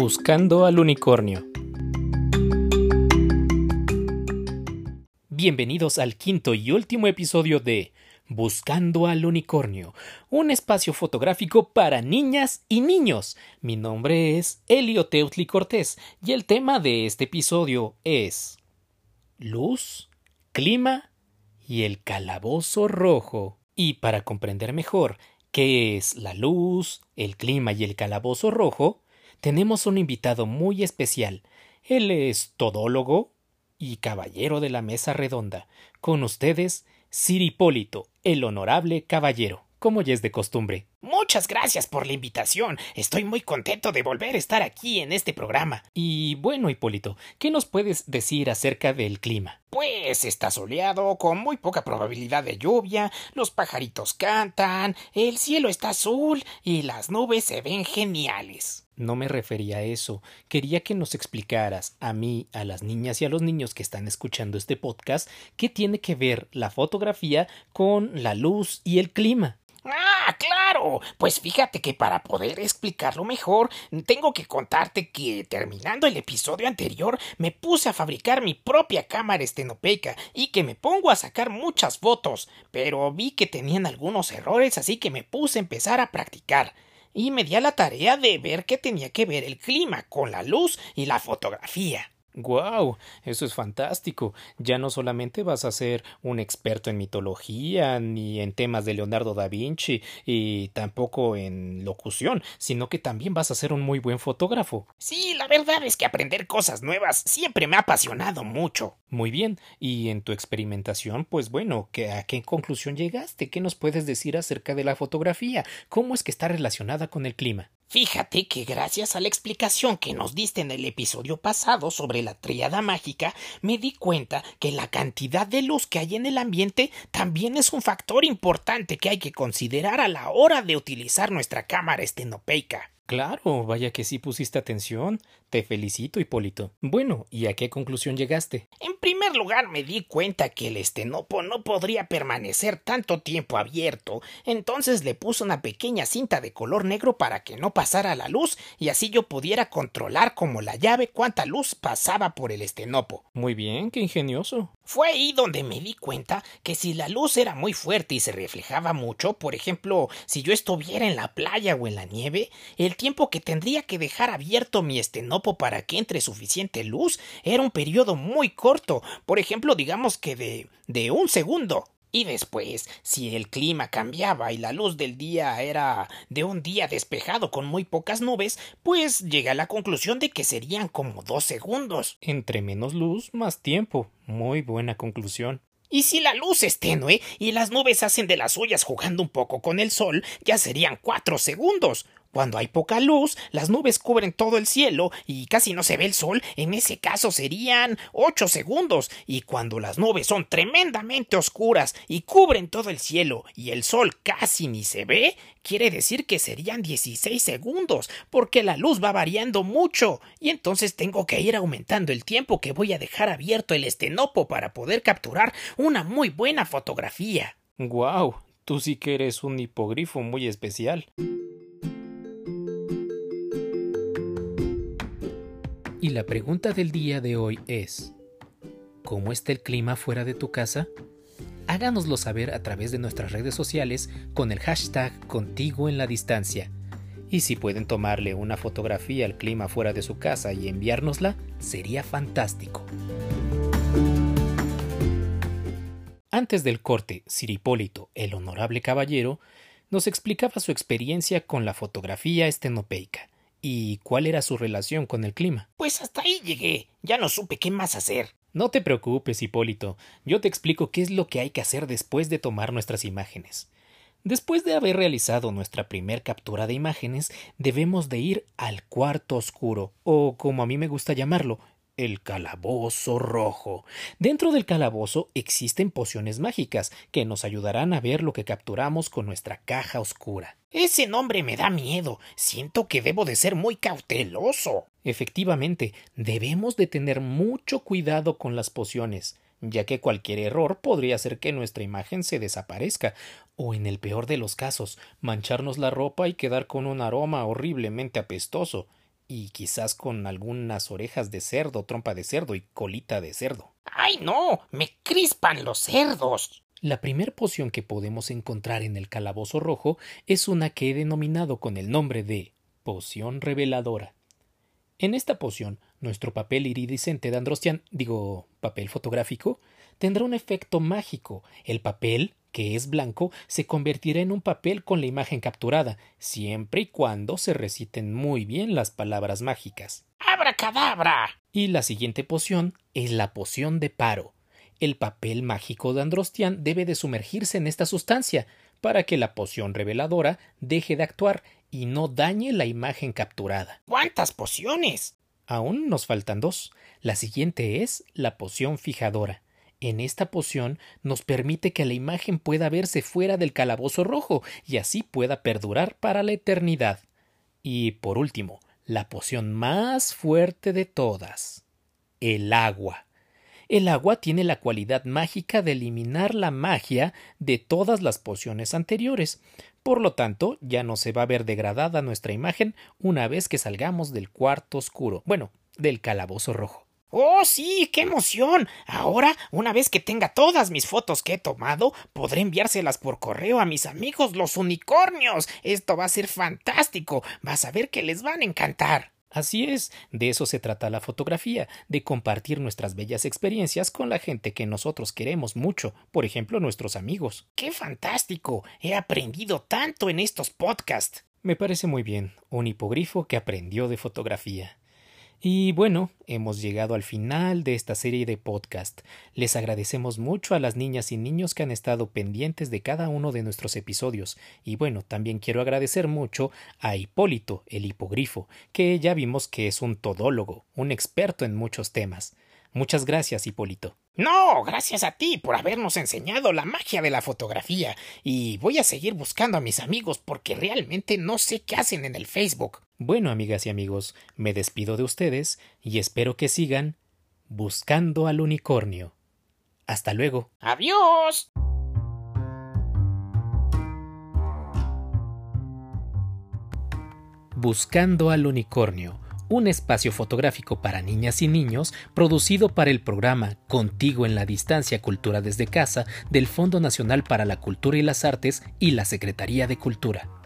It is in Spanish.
Buscando al unicornio. Bienvenidos al quinto y último episodio de Buscando al Unicornio, un espacio fotográfico para niñas y niños. Mi nombre es Elio Teutli Cortés y el tema de este episodio es luz, clima y el calabozo rojo. Y para comprender mejor qué es la luz, el clima y el calabozo rojo, tenemos un invitado muy especial. Él es todólogo y caballero de la mesa redonda. Con ustedes, Sir Hipólito, el honorable caballero como ya es de costumbre. Muchas gracias por la invitación. Estoy muy contento de volver a estar aquí en este programa. Y bueno, Hipólito, ¿qué nos puedes decir acerca del clima? Pues está soleado, con muy poca probabilidad de lluvia, los pajaritos cantan, el cielo está azul y las nubes se ven geniales. No me refería a eso. Quería que nos explicaras a mí, a las niñas y a los niños que están escuchando este podcast, qué tiene que ver la fotografía con la luz y el clima. Ah, claro. Pues fíjate que para poder explicarlo mejor, tengo que contarte que terminando el episodio anterior me puse a fabricar mi propia cámara estenopeica y que me pongo a sacar muchas fotos, pero vi que tenían algunos errores, así que me puse a empezar a practicar y me di a la tarea de ver qué tenía que ver el clima con la luz y la fotografía. ¡Guau! Eso es fantástico. Ya no solamente vas a ser un experto en mitología, ni en temas de Leonardo da Vinci, y tampoco en locución, sino que también vas a ser un muy buen fotógrafo. Sí, la verdad es que aprender cosas nuevas siempre me ha apasionado mucho. Muy bien. Y en tu experimentación, pues bueno, ¿a qué conclusión llegaste? ¿Qué nos puedes decir acerca de la fotografía? ¿Cómo es que está relacionada con el clima? Fíjate que gracias a la explicación que nos diste en el episodio pasado sobre la tríada mágica, me di cuenta que la cantidad de luz que hay en el ambiente también es un factor importante que hay que considerar a la hora de utilizar nuestra cámara estenopeica. Claro, vaya que sí pusiste atención. Te felicito, Hipólito. Bueno, ¿y a qué conclusión llegaste? En primer lugar me di cuenta que el estenopo no podría permanecer tanto tiempo abierto, entonces le puse una pequeña cinta de color negro para que no pasara la luz y así yo pudiera controlar como la llave cuánta luz pasaba por el estenopo. Muy bien, qué ingenioso. Fue ahí donde me di cuenta que si la luz era muy fuerte y se reflejaba mucho, por ejemplo, si yo estuviera en la playa o en la nieve, el tiempo que tendría que dejar abierto mi estenopo para que entre suficiente luz era un periodo muy corto, por ejemplo, digamos que de, de un segundo. Y después, si el clima cambiaba y la luz del día era de un día despejado con muy pocas nubes, pues llegué a la conclusión de que serían como dos segundos. Entre menos luz, más tiempo. Muy buena conclusión. Y si la luz es tenue y las nubes hacen de las suyas jugando un poco con el sol, ya serían cuatro segundos. Cuando hay poca luz, las nubes cubren todo el cielo y casi no se ve el sol, en ese caso serían ocho segundos, y cuando las nubes son tremendamente oscuras y cubren todo el cielo y el sol casi ni se ve, quiere decir que serían 16 segundos, porque la luz va variando mucho, y entonces tengo que ir aumentando el tiempo que voy a dejar abierto el estenopo para poder capturar una muy buena fotografía. Guau, tú sí que eres un hipogrifo muy especial. Y la pregunta del día de hoy es, ¿cómo está el clima fuera de tu casa? Háganoslo saber a través de nuestras redes sociales con el hashtag contigo en la distancia. Y si pueden tomarle una fotografía al clima fuera de su casa y enviárnosla, sería fantástico. Antes del corte, Siripólito, el honorable caballero, nos explicaba su experiencia con la fotografía estenopeica ¿Y cuál era su relación con el clima? Pues hasta ahí llegué. Ya no supe qué más hacer. No te preocupes, Hipólito. Yo te explico qué es lo que hay que hacer después de tomar nuestras imágenes. Después de haber realizado nuestra primer captura de imágenes, debemos de ir al cuarto oscuro, o como a mí me gusta llamarlo, el calabozo rojo. Dentro del calabozo existen pociones mágicas que nos ayudarán a ver lo que capturamos con nuestra caja oscura. Ese nombre me da miedo. Siento que debo de ser muy cauteloso. Efectivamente, debemos de tener mucho cuidado con las pociones, ya que cualquier error podría hacer que nuestra imagen se desaparezca, o en el peor de los casos, mancharnos la ropa y quedar con un aroma horriblemente apestoso. Y quizás con algunas orejas de cerdo, trompa de cerdo y colita de cerdo. ¡Ay, no! ¡Me crispan los cerdos! La primer poción que podemos encontrar en el calabozo rojo es una que he denominado con el nombre de poción reveladora. En esta poción, nuestro papel iridiscente de Androstian, digo, papel fotográfico, tendrá un efecto mágico. El papel, que es blanco, se convertirá en un papel con la imagen capturada, siempre y cuando se reciten muy bien las palabras mágicas. ¡Abracadabra! Y la siguiente poción es la poción de paro el papel mágico de Androstian debe de sumergirse en esta sustancia para que la poción reveladora deje de actuar y no dañe la imagen capturada. ¿Cuántas pociones? Aún nos faltan dos. La siguiente es la poción fijadora. En esta poción nos permite que la imagen pueda verse fuera del calabozo rojo y así pueda perdurar para la eternidad. Y por último, la poción más fuerte de todas, el agua. El agua tiene la cualidad mágica de eliminar la magia de todas las pociones anteriores. Por lo tanto, ya no se va a ver degradada nuestra imagen una vez que salgamos del cuarto oscuro, bueno, del calabozo rojo. ¡Oh, sí! ¡Qué emoción! Ahora, una vez que tenga todas mis fotos que he tomado, podré enviárselas por correo a mis amigos los unicornios. Esto va a ser fantástico. Vas a ver que les van a encantar. Así es, de eso se trata la fotografía, de compartir nuestras bellas experiencias con la gente que nosotros queremos mucho, por ejemplo nuestros amigos. ¡Qué fantástico! He aprendido tanto en estos podcasts. Me parece muy bien, un hipogrifo que aprendió de fotografía. Y bueno, hemos llegado al final de esta serie de podcast. Les agradecemos mucho a las niñas y niños que han estado pendientes de cada uno de nuestros episodios. Y bueno, también quiero agradecer mucho a Hipólito, el hipogrifo, que ya vimos que es un todólogo, un experto en muchos temas. Muchas gracias, Hipólito. No, gracias a ti por habernos enseñado la magia de la fotografía. Y voy a seguir buscando a mis amigos porque realmente no sé qué hacen en el Facebook. Bueno, amigas y amigos, me despido de ustedes y espero que sigan buscando al unicornio. Hasta luego. Adiós. Buscando al unicornio un espacio fotográfico para niñas y niños producido para el programa Contigo en la Distancia Cultura desde Casa del Fondo Nacional para la Cultura y las Artes y la Secretaría de Cultura.